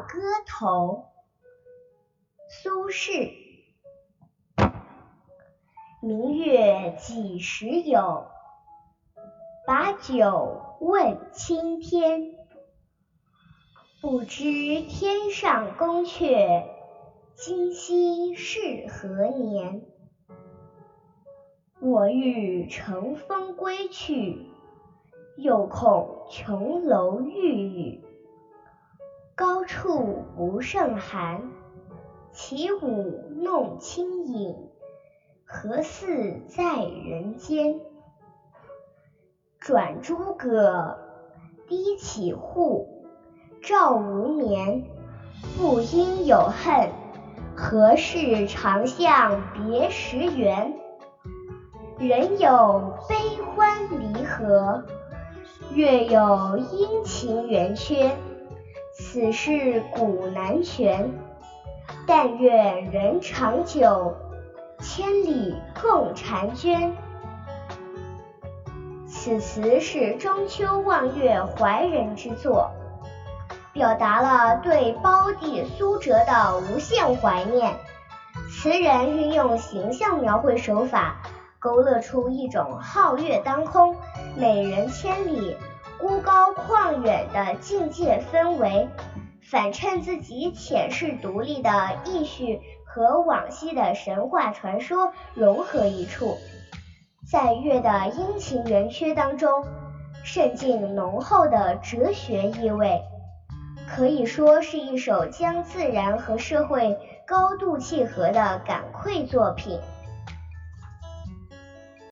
歌头》苏轼。明月几时有？把酒问青天。不知天上宫阙，今夕是何年？我欲乘风归去，又恐琼楼玉宇，高处不胜寒。起舞弄清影，何似在人间？转朱阁，低绮户，照无眠。不应有恨，何事长向别时圆？人有悲欢离合，月有阴晴圆缺，此事古难全。但愿人长久，千里共婵娟。此词是中秋望月怀人之作，表达了对胞弟苏辙的无限怀念。词人运用形象描绘手法，勾勒出一种皓月当空、美人千里、孤高旷远的境界氛围，反衬自己潜势独立的意绪和往昔的神话传说融合一处。在月的阴晴圆缺当中，渗进浓厚的哲学意味，可以说是一首将自然和社会高度契合的感愧作品。